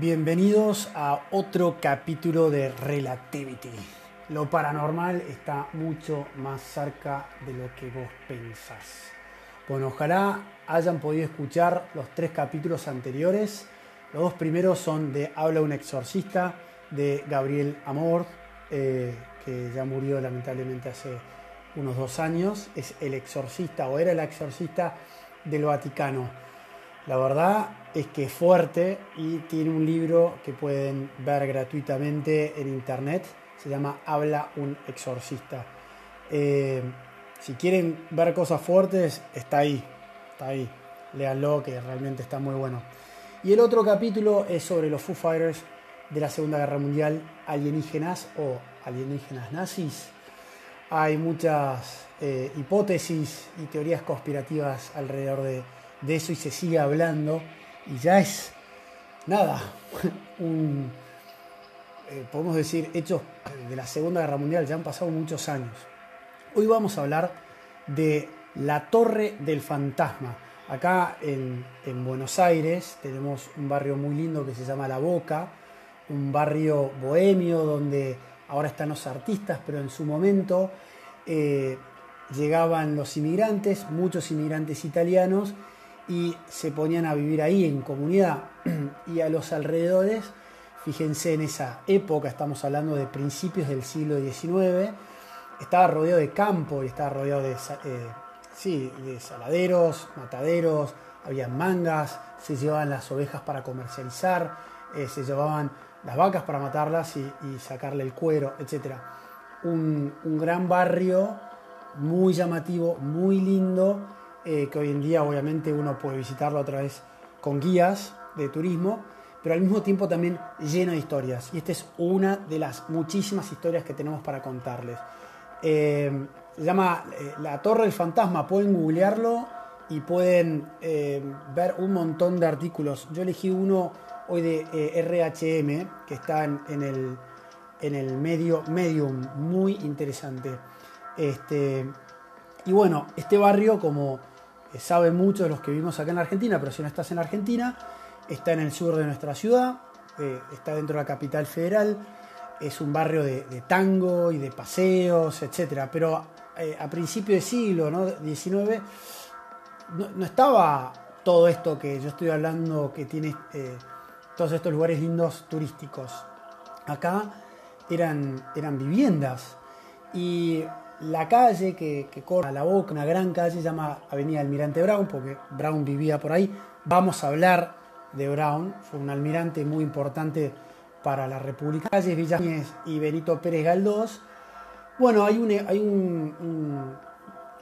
Bienvenidos a otro capítulo de Relativity. Lo paranormal está mucho más cerca de lo que vos pensás. Bueno, ojalá hayan podido escuchar los tres capítulos anteriores. Los dos primeros son de Habla un exorcista de Gabriel Amor, eh, que ya murió lamentablemente hace unos dos años. Es el exorcista o era el exorcista del Vaticano. La verdad es que es fuerte y tiene un libro que pueden ver gratuitamente en internet. Se llama Habla un exorcista. Eh, si quieren ver cosas fuertes, está ahí. Está ahí. Léanlo que realmente está muy bueno. Y el otro capítulo es sobre los Foo Fighters de la Segunda Guerra Mundial, alienígenas o alienígenas nazis. Hay muchas eh, hipótesis y teorías conspirativas alrededor de de eso y se sigue hablando y ya es nada, un, eh, podemos decir, hechos de la Segunda Guerra Mundial, ya han pasado muchos años. Hoy vamos a hablar de la Torre del Fantasma. Acá en, en Buenos Aires tenemos un barrio muy lindo que se llama La Boca, un barrio bohemio donde ahora están los artistas, pero en su momento eh, llegaban los inmigrantes, muchos inmigrantes italianos, y se ponían a vivir ahí en comunidad y a los alrededores, fíjense en esa época, estamos hablando de principios del siglo XIX, estaba rodeado de campo y estaba rodeado de, eh, sí, de saladeros, mataderos, había mangas, se llevaban las ovejas para comercializar, eh, se llevaban las vacas para matarlas y, sacarle el cuero, etc. Un, un gran barrio muy llamativo, muy lindo, eh, que hoy en día obviamente uno puede visitarlo otra vez con guías de turismo, pero al mismo tiempo también lleno de historias. Y esta es una de las muchísimas historias que tenemos para contarles. Eh, se llama eh, La Torre del Fantasma, pueden googlearlo y pueden ver un montón de artículos. Yo elegí uno hoy de RHM, que está en, el, en el medio Medium, muy interesante. Este, y bueno, este barrio, como saben muchos de los que vivimos acá en Argentina, pero si no estás en Argentina, está en el sur de nuestra ciudad, eh, está dentro de la capital federal, es un barrio de, tango y de paseos, etc. Pero eh, a principios de siglo ¿no? XIX no, estaba todo esto que yo estoy hablando, que tiene eh, todos estos lugares lindos turísticos. Acá eran, eran viviendas y la calle que, que corre a la boca, una gran calle, se llama Avenida Almirante Brown, porque Brown vivía por ahí. Vamos a hablar de Brown, fue un almirante muy importante para la República. Calles Villañez y Benito Pérez Galdós. Bueno, hay un, hay un,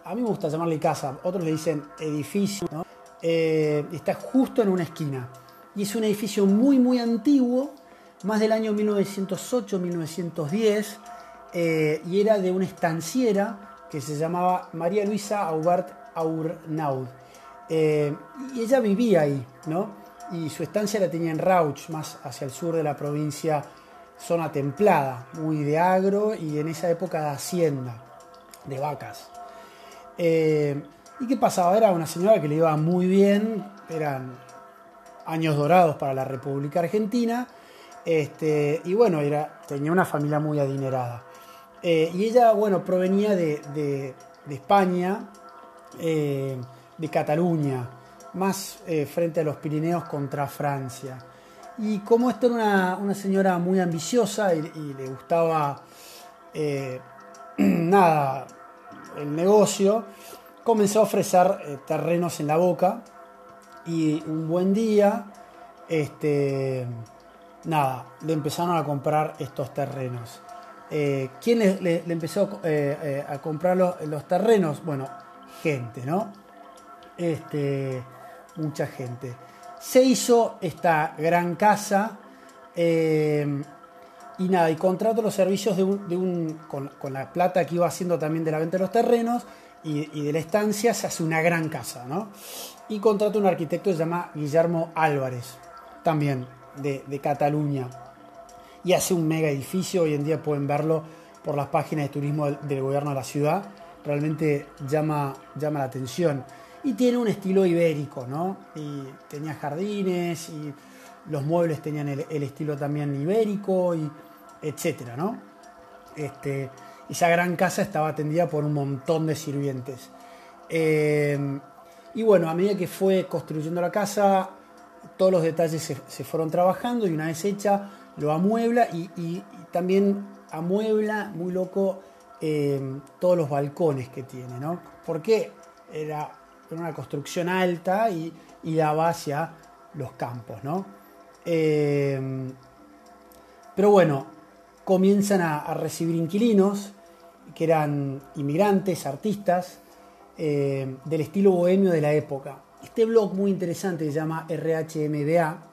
a mí me gusta llamarle casa, otros le dicen edificio, eh, está justo en una esquina. Y es un edificio muy, muy antiguo, más del año 1908-1910 eh, y era de una estanciera que se llamaba María Luisa Aubert Aurnaud. Eh, y ella vivía ahí, ¿no? Y su estancia la tenía en Rauch, más hacia el sur de la provincia, zona templada, muy de agro y en esa época de hacienda, de vacas. Eh, ¿Y qué pasaba? Era una señora que le iba muy bien, eran años dorados para la República Argentina, este, y bueno, era, tenía una familia muy adinerada. Eh, y ella, bueno, provenía de, España, eh, de Cataluña, más eh, frente a los Pirineos contra Francia. Y como esta era una, señora muy ambiciosa y, le gustaba, nada, el negocio, comenzó a ofrecer terrenos en la boca y un buen día, este, nada, le empezaron a comprar estos terrenos. Eh, ¿Quién le, empezó eh, eh, a comprar los, terrenos? Bueno, gente, ¿no? Este, mucha gente. Se hizo esta gran casa y nada, y contrató los servicios de un, con, la plata que iba haciendo también de la venta de los terrenos y, de la estancia, se hace una gran casa, ¿no? Y contrató un arquitecto que se llama Guillermo Álvarez, también de Cataluña y hace un mega edificio. Hoy en día pueden verlo por las páginas de turismo del, gobierno de la ciudad. Realmente llama, llama la atención. Y tiene un estilo ibérico, ¿no? Y tenía jardines y los muebles tenían el, estilo también ibérico, y etcétera, ¿no? Este, esa gran casa estaba atendida por un montón de sirvientes. Eh, y bueno, a medida que fue construyendo la casa, todos los detalles se, fueron trabajando y una vez hecha lo amuebla y, también amuebla, muy loco, eh, todos los balcones que tiene, ¿no? Porque era, una construcción alta y, daba hacia los campos, ¿no? Eh, pero bueno, comienzan a, recibir inquilinos que eran inmigrantes, artistas, eh, del estilo bohemio de la época. Este blog muy interesante se llama RHMBA.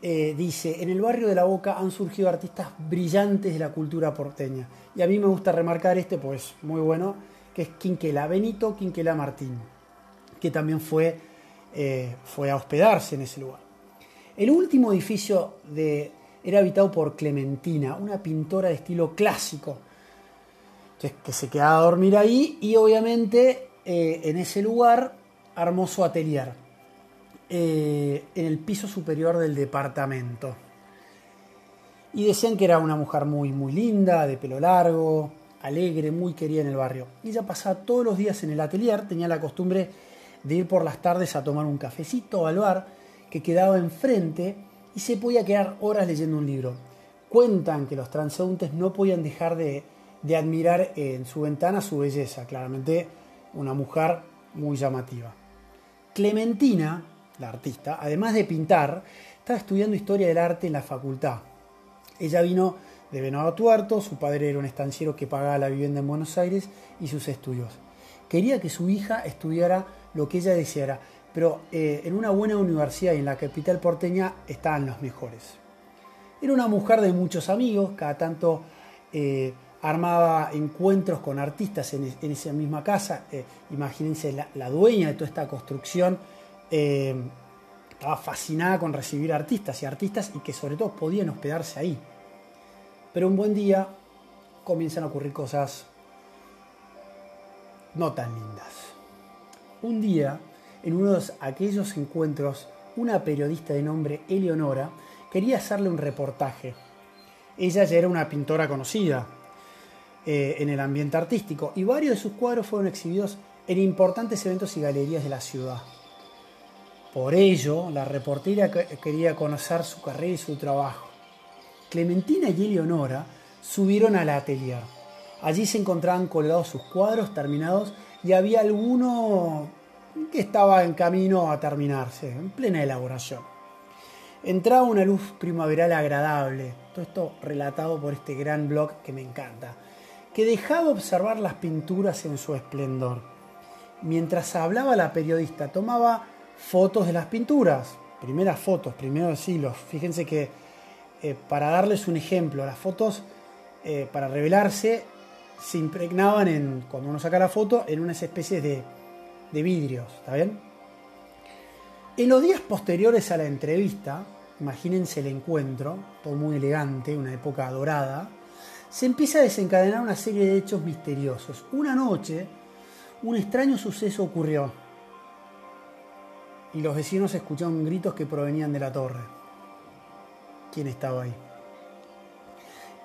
Eh, dice, en el barrio de La Boca han surgido artistas brillantes de la cultura porteña. Y a mí me gusta remarcar este, pues muy bueno, que es Quinquela, Benito Quinquela Martín, que también fue, eh, fue a hospedarse en ese lugar. El último edificio de, era habitado por Clementina, una pintora de estilo clásico, que se quedaba a dormir ahí y obviamente eh, en ese lugar armó su atelier, eh, en el piso superior del departamento. Y decían que era una mujer muy, muy linda, de pelo largo, alegre, muy querida en el barrio. Ella pasaba todos los días en el atelier, tenía la costumbre de ir por las tardes a tomar un cafecito al bar que quedaba enfrente y se podía quedar horas leyendo un libro. Cuentan que los transeúntes no podían dejar de, de admirar en su ventana su belleza, claramente una mujer muy llamativa. Clementina, la artista, además de pintar, estaba estudiando historia del arte en la facultad. Ella vino de Venado Tuerto, su padre era un estanciero que pagaba la vivienda en Buenos Aires y sus estudios. Quería que su hija estudiara lo que ella deseara, pero eh, en una buena universidad y en la capital porteña estaban los mejores. Era una mujer de muchos amigos, cada tanto eh, armaba encuentros con artistas en, esa misma casa. Eh, imagínense, la, dueña de toda esta construcción eh, estaba fascinada con recibir artistas y artistas y que sobre todo podían hospedarse ahí. Pero un buen día comienzan a ocurrir cosas no tan lindas. Un día, en uno de aquellos encuentros, una periodista de nombre Eleonora quería hacerle un reportaje. Ella ya era una pintora conocida, eh, en el ambiente artístico y varios de sus cuadros fueron exhibidos en importantes eventos y galerías de la ciudad. Por ello, la reportera quería conocer su carrera y su trabajo. Clementina y Eleonora subieron al atelier. Allí se encontraban colgados sus cuadros terminados y había alguno que estaba en camino a terminarse, en plena elaboración. Entraba una luz primaveral agradable, todo esto relatado por este gran blog que me encanta que dejaba observar las pinturas en su esplendor. Mientras hablaba la periodista, tomaba fotos de las pinturas, primeras fotos, primeros siglos. Fíjense que eh, para darles un ejemplo, las fotos eh, para revelarse se impregnaban en, cuando uno saca la foto, en unas especies de, de vidrios, ¿está bien? En los días posteriores a la entrevista, imagínense el encuentro, todo muy elegante, una época dorada, se empieza a desencadenar una serie de hechos misteriosos. Una noche, un extraño suceso ocurrió y los vecinos escucharon gritos que provenían de la torre. ¿Quién estaba ahí?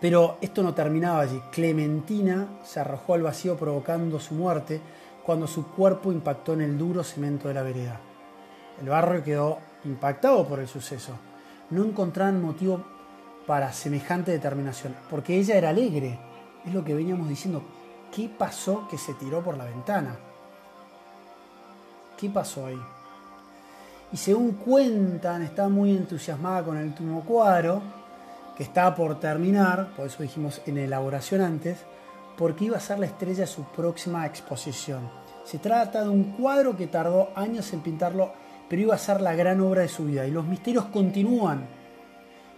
Pero esto no terminaba allí. Clementina se arrojó al vacío provocando su muerte cuando su cuerpo impactó en el duro cemento de la vereda. El barrio quedó impactado por el suceso. No encontraban motivo para semejante determinación, porque ella era alegre. Es lo que veníamos diciendo. ¿Qué pasó que se tiró por la ventana? ¿Qué pasó ahí? Y según cuentan, está muy entusiasmada con el último cuadro, que estaba por terminar, por eso dijimos en elaboración antes, porque iba a ser la estrella de su próxima exposición. Se trata de un cuadro que tardó años en pintarlo, pero iba a ser la gran obra de su vida. Y los misterios continúan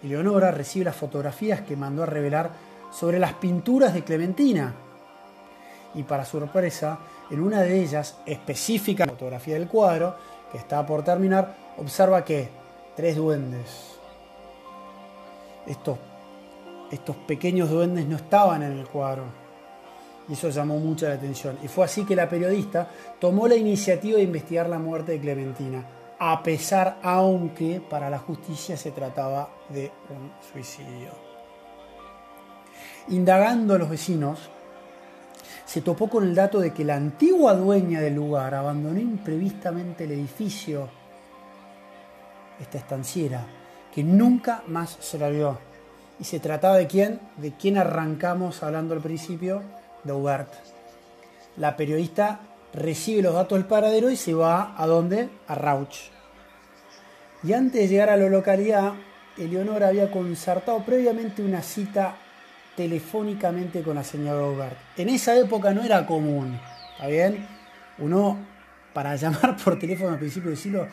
Leonora recibe las fotografías que mandó a revelar sobre las pinturas de Clementina. Y para sorpresa, en una de ellas, específica fotografía del cuadro, está por terminar, observa que tres duendes. Estos, estos pequeños duendes no estaban en el cuadro. Y eso llamó mucha la atención. Y fue así que la periodista tomó la iniciativa de investigar la muerte de Clementina. a pesar, aunque para la justicia se trataba de un suicidio. Indagando a los vecinos, se topó con el dato de que la antigua dueña del lugar abandonó imprevistamente el edificio, esta estanciera, que nunca más se la vio. Y se trataba de quién? De quién arrancamos hablando al principio, de Hubert. La periodista recibe los datos del paradero y se va a dónde? A Rauch. Y antes de llegar a la localidad, Eleonora había concertado previamente una cita telefónicamente con la señora Hubert. En esa época no era común, ¿está bien? Uno, para llamar por teléfono al principio del siglo,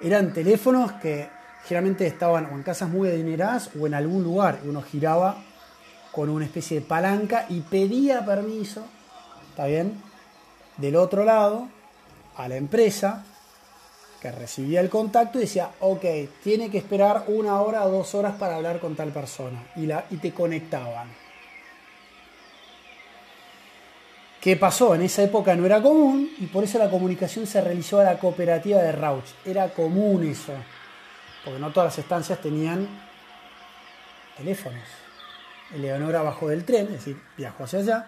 eran teléfonos que generalmente estaban o en casas muy adineradas o en algún lugar. Uno giraba con una especie de palanca y pedía permiso, ¿está bien? Del otro lado, a la empresa que recibía el contacto y decía, ok, tiene que esperar una hora o dos horas para hablar con tal persona. Y, la, y te conectaban. ¿Qué pasó? En esa época no era común y por eso la comunicación se realizó a la cooperativa de Rauch. Era común eso, porque no todas las estancias tenían teléfonos. Eleonora bajó del tren, es decir, viajó hacia allá,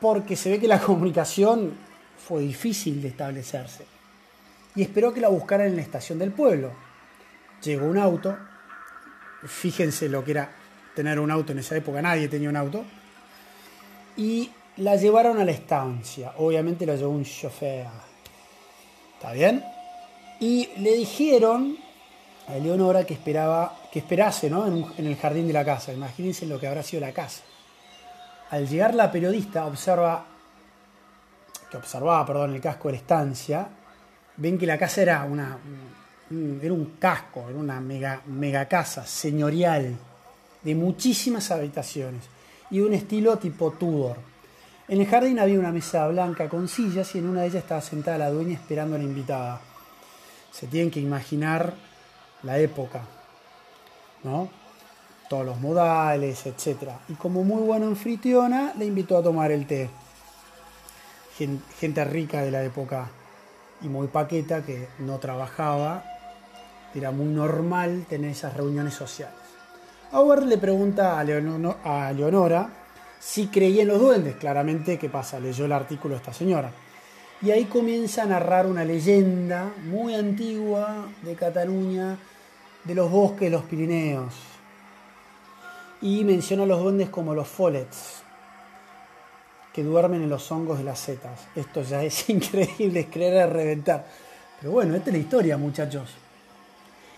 porque se ve que la comunicación fue difícil de establecerse. Y esperó que la buscaran en la estación del pueblo. Llegó un auto, fíjense lo que era tener un auto en esa época, nadie tenía un auto y la llevaron a la estancia. Obviamente la llevó un chofer. ¿Está bien? Y le dijeron a Eleonora que esperaba que esperase ¿no? en, en, el jardín de la casa. Imagínense lo que habrá sido la casa. Al llegar la periodista observa que observaba, perdón, el casco de la estancia, ven que la casa era una era un casco, era una mega, mega casa señorial de muchísimas habitaciones y un estilo tipo Tudor. En el jardín había una mesa blanca con sillas y en una de ellas estaba sentada la dueña esperando a la invitada. Se tienen que imaginar la época, ¿no? Todos los modales, etc. Y como muy buena anfitriona, le invitó a tomar el té. Gente rica de la época y muy paqueta que no trabajaba. Era muy normal tener esas reuniones sociales. Howard le pregunta a, Leonora si creía en los duendes. Claramente, ¿qué pasa? Leyó el artículo esta señora. Y ahí comienza a narrar una leyenda muy antigua de Cataluña, de los bosques de los Pirineos. Y menciona a los duendes como los follets, que duermen en los hongos de las setas. Esto ya es increíble, es creer a reventar. Pero bueno, esta es la historia, muchachos.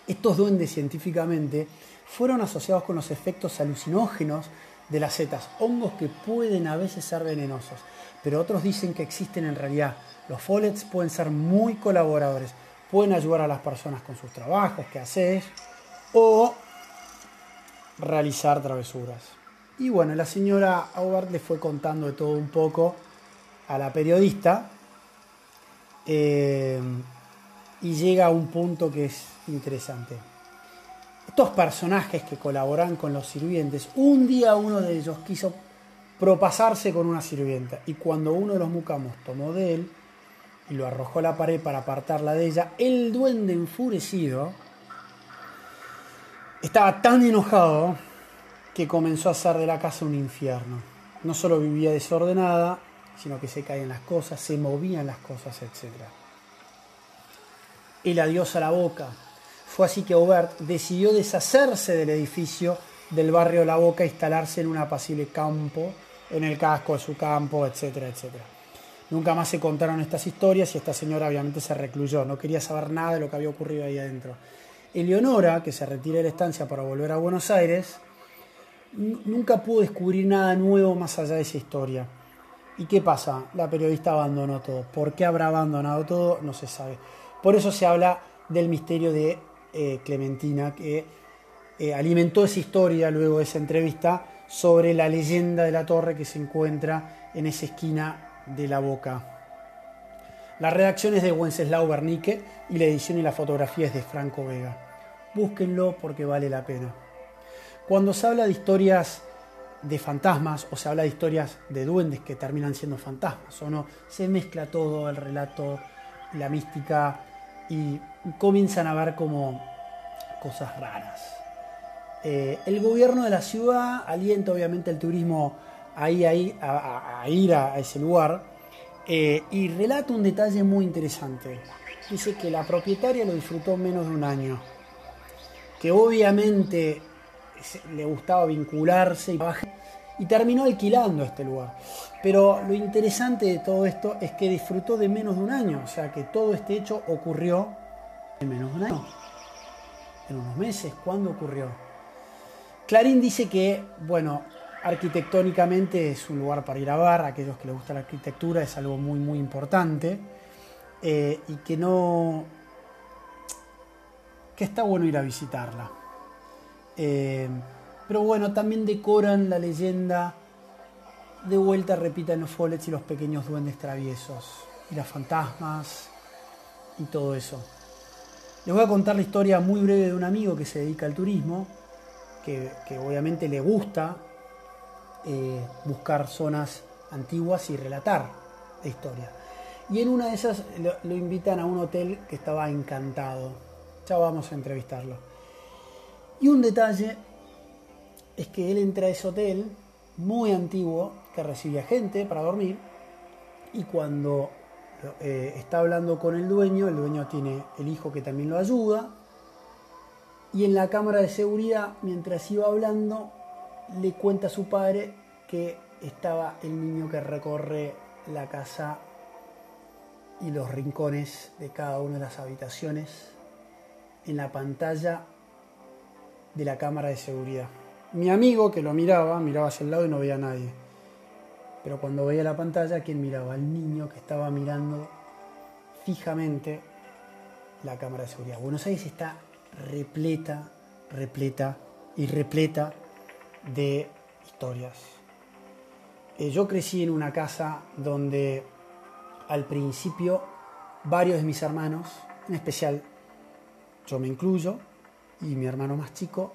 Estos duendes científicamente fueron asociados con los efectos alucinógenos de las setas, hongos que pueden a veces ser venenosos, pero otros dicen que existen en realidad. Los follets pueden ser muy colaboradores, pueden ayudar a las personas con sus trabajos, que haces, o realizar travesuras. Y bueno, la señora Howard le fue contando de todo un poco a la periodista eh, y llega a un punto que es interesante estos personajes que colaboran con los sirvientes, un día uno de ellos quiso propasarse con una sirvienta y cuando uno de los mucamos tomó de él y lo arrojó a la pared para apartarla de ella, el duende enfurecido estaba tan enojado que comenzó a hacer de la casa un infierno. No solo vivía desordenada, sino que se caían las cosas, se movían las cosas, etc. El adiós a la boca, fue así que Aubert decidió deshacerse del edificio del barrio La Boca e instalarse en un apacible campo, en el casco de su campo, etcétera, etcétera. Nunca más se contaron estas historias y esta señora obviamente se recluyó, no quería saber nada de lo que había ocurrido ahí adentro. Eleonora, que se retira de la estancia para volver a Buenos Aires, nunca pudo descubrir nada nuevo más allá de esa historia. ¿Y qué pasa? La periodista abandonó todo. ¿Por qué habrá abandonado todo? No se sabe. Por eso se habla del misterio de eh, Clementina, que eh, alimentó esa historia luego de esa entrevista sobre la leyenda de la torre que se encuentra en esa esquina de la boca. La redacción es de Wenceslao Bernique y la edición y la fotografía es de Franco Vega. Búsquenlo porque vale la pena. Cuando se habla de historias de fantasmas o se habla de historias de duendes que terminan siendo fantasmas o no, se mezcla todo el relato, la mística y comienzan a ver como cosas raras. Eh, el gobierno de la ciudad alienta obviamente el turismo a, ir a, ese lugar eh, y relata un detalle muy interesante. Dice que la propietaria lo disfrutó menos de un año, que obviamente le gustaba vincularse y, y terminó alquilando este lugar. Pero lo interesante de todo esto es que disfrutó de menos de un año, o sea que todo este hecho ocurrió en menos de un año, en unos meses. ¿Cuándo ocurrió? Clarín dice que, bueno, arquitectónicamente es un lugar para ir a a aquellos que les gusta la arquitectura es algo muy, muy importante, eh, y que no. que está bueno ir a visitarla. Eh, pero bueno, también decoran la leyenda, de vuelta repiten los follets y los pequeños duendes traviesos, y las fantasmas, y todo eso. Les voy a contar la historia muy breve de un amigo que se dedica al turismo que, obviamente le gusta eh, buscar zonas antiguas y relatar la historia. Y en una de esas lo, invitan a un hotel que estaba encantado. Ya vamos a entrevistarlo. Y un detalle es que él entra a ese hotel muy antiguo recibía gente para dormir y cuando eh, está hablando con el dueño, el dueño tiene el hijo que también lo ayuda y en la cámara de seguridad, mientras iba hablando, le cuenta a su padre que estaba el niño que recorre la casa y los rincones de cada una de las habitaciones en la pantalla de la cámara de seguridad. Mi amigo que lo miraba, miraba hacia el lado y no veía a nadie. Pero cuando veía la pantalla, ¿quién miraba? Al niño que estaba mirando fijamente la cámara de seguridad. Buenos Aires está repleta, repleta y repleta de historias. Eh, yo crecí en una casa donde al principio varios de mis hermanos, en especial yo me incluyo, y mi hermano más chico,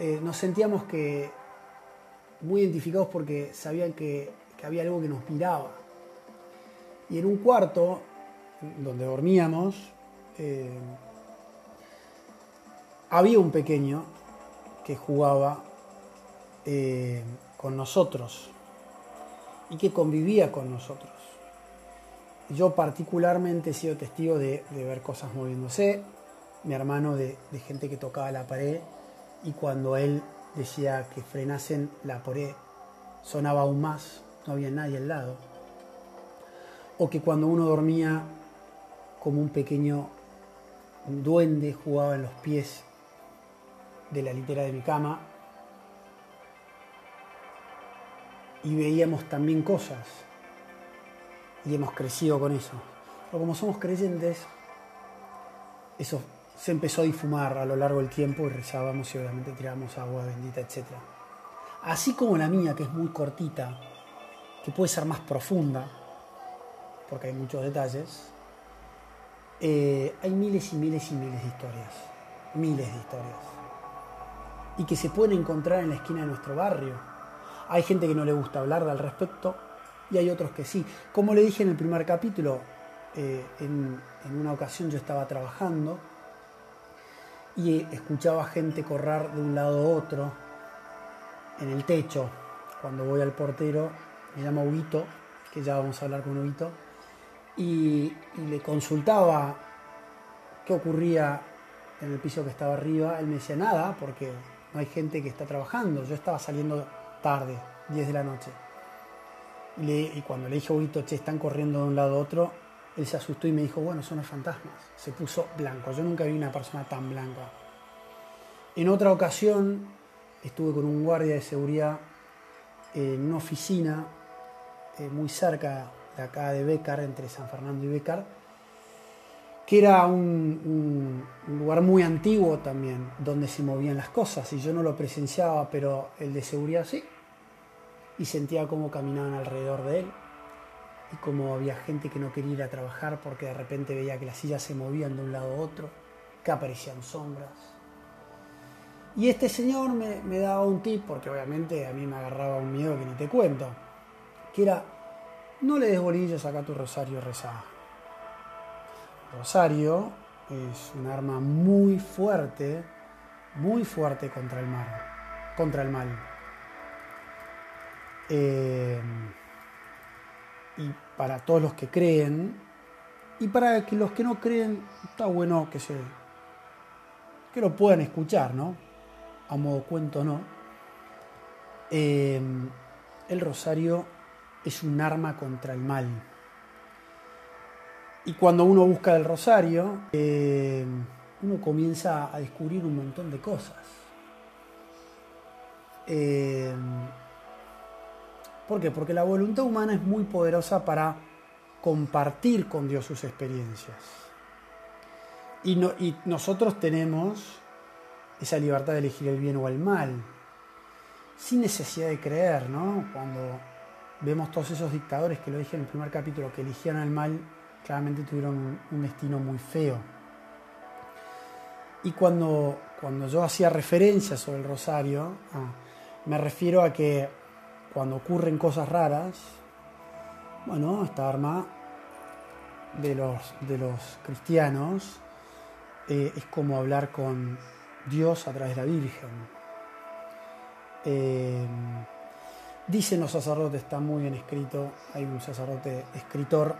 eh, nos sentíamos que muy identificados porque sabían que, había algo que nos miraba. Y en un cuarto donde dormíamos, eh, había un pequeño que jugaba eh, con nosotros y que convivía con nosotros. Yo particularmente he sido testigo de, ver cosas moviéndose, mi hermano de, de, gente que tocaba la pared y cuando él decía que frenasen la pared sonaba aún más, no había nadie al lado. O que cuando uno dormía como un pequeño duende jugaba en los pies de la litera de mi cama y veíamos también cosas y hemos crecido con eso. Pero como somos creyentes, eso se empezó a difumar a lo largo del tiempo y rezábamos y obviamente tirábamos agua bendita, etc. Así como la mía, que es muy cortita, que puede ser más profunda, porque hay muchos detalles, eh, hay miles y miles y miles de historias, miles de historias y que se pueden encontrar en la esquina de nuestro barrio. Hay gente que no le gusta hablar al respecto y hay otros que sí. Como le dije en el primer capítulo, eh, en, una ocasión yo estaba trabajando y escuchaba gente correr de un lado a otro en el techo. Cuando voy al portero, me llama Huguito, que ya vamos a hablar con Huguito, y, le consultaba qué ocurría en el piso que estaba arriba. Él me decía nada, porque no hay gente que está trabajando. Yo estaba saliendo tarde, 10 de la noche. Y, cuando le dije a Huguito, che, están corriendo de un lado a otro, él se asustó y me dijo, bueno, son los fantasmas. Se puso blanco. Yo nunca vi una persona tan blanca. En otra ocasión estuve con un guardia de seguridad en una oficina eh, muy cerca de acá de Becar, entre San Fernando y Becar, que era un, lugar muy antiguo también, donde se movían las cosas, y yo no lo presenciaba, pero el de seguridad sí, y sentía cómo caminaban alrededor de él, y cómo había gente que no quería ir a trabajar porque de repente veía que las sillas se movían de un lado a otro, que aparecían sombras. Y este señor me, me daba un tip, porque obviamente a mí me agarraba un miedo que ni te cuento, que era, no le des bolillos acá tu rosario rezada Rosario es un arma muy fuerte, muy fuerte contra el mal. Contra el mal. Eh, y para todos los que creen, y para que los que no creen, está bueno que se que lo puedan escuchar, ¿no? A modo cuento, ¿no? Eh, el rosario es un arma contra el mal. Y cuando uno busca el rosario, eh, uno comienza a descubrir un montón de cosas. Eh, ¿Por qué? Porque la voluntad humana es muy poderosa para compartir con Dios sus experiencias. Y, y nosotros tenemos esa libertad de elegir el bien o el mal, sin necesidad de creer, ¿no? Cuando vemos todos esos dictadores que lo dije en el primer capítulo, que eligieron el mal, claramente tuvieron un, destino muy feo. Y cuando, cuando yo hacía referencia sobre el rosario, ah, me refiero a que cuando ocurren cosas raras, bueno, esta arma de los, de los cristianos eh, es como hablar con Dios a través de la Virgen. Eh, dicen los sacerdotes, está muy bien escrito, hay un sacerdote escritor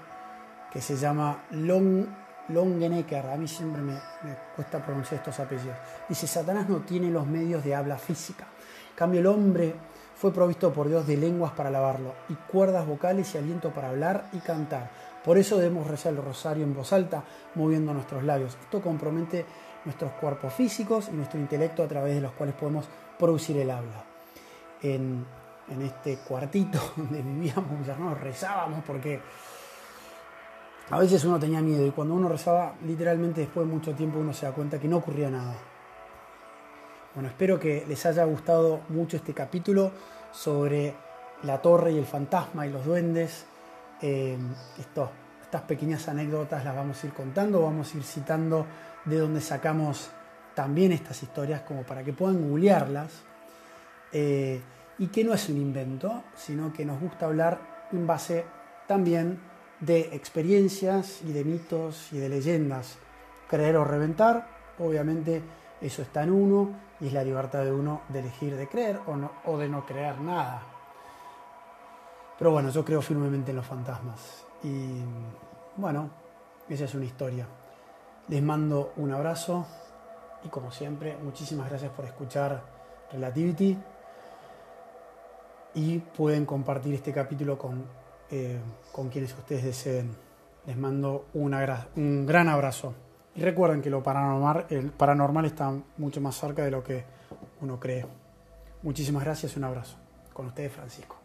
que se llama Long, Longenecker, a mí siempre me, me, cuesta pronunciar estos apellidos. Dice, Satanás no tiene los medios de habla física. En cambio, el hombre fue provisto por Dios de lenguas para alabarlo y cuerdas vocales y aliento para hablar y cantar. Por eso debemos rezar el rosario en voz alta, moviendo nuestros labios. Esto compromete nuestros cuerpos físicos y nuestro intelecto a través de los cuales podemos producir el habla. En, en este cuartito donde vivíamos, ya no rezábamos porque a veces uno tenía miedo y cuando uno rezaba, literalmente después de mucho tiempo uno se da cuenta que no ocurría nada. Bueno, espero que les haya gustado mucho este capítulo sobre la torre y el fantasma y los duendes. Esto, estas pequeñas anécdotas las vamos a ir contando, vamos a ir citando de donde sacamos también estas historias como para que puedan googlearlas. Eh, y que no es un invento, sino que nos gusta hablar en base también de experiencias y de mitos y de leyendas. Creer o reventar, obviamente eso está en uno y es la libertad de uno de elegir de creer o, no, o de no creer nada. Pero bueno, yo creo firmemente en los fantasmas. Y bueno, esa es una historia. Les mando un abrazo y como siempre, muchísimas gracias por escuchar Relativity. Y pueden compartir este capítulo con, eh, con quienes ustedes deseen. Les mando un gran abrazo. Y recuerden que lo paranormal, el paranormal está mucho más cerca de lo que uno cree. Muchísimas gracias un abrazo. Con ustedes, Francisco.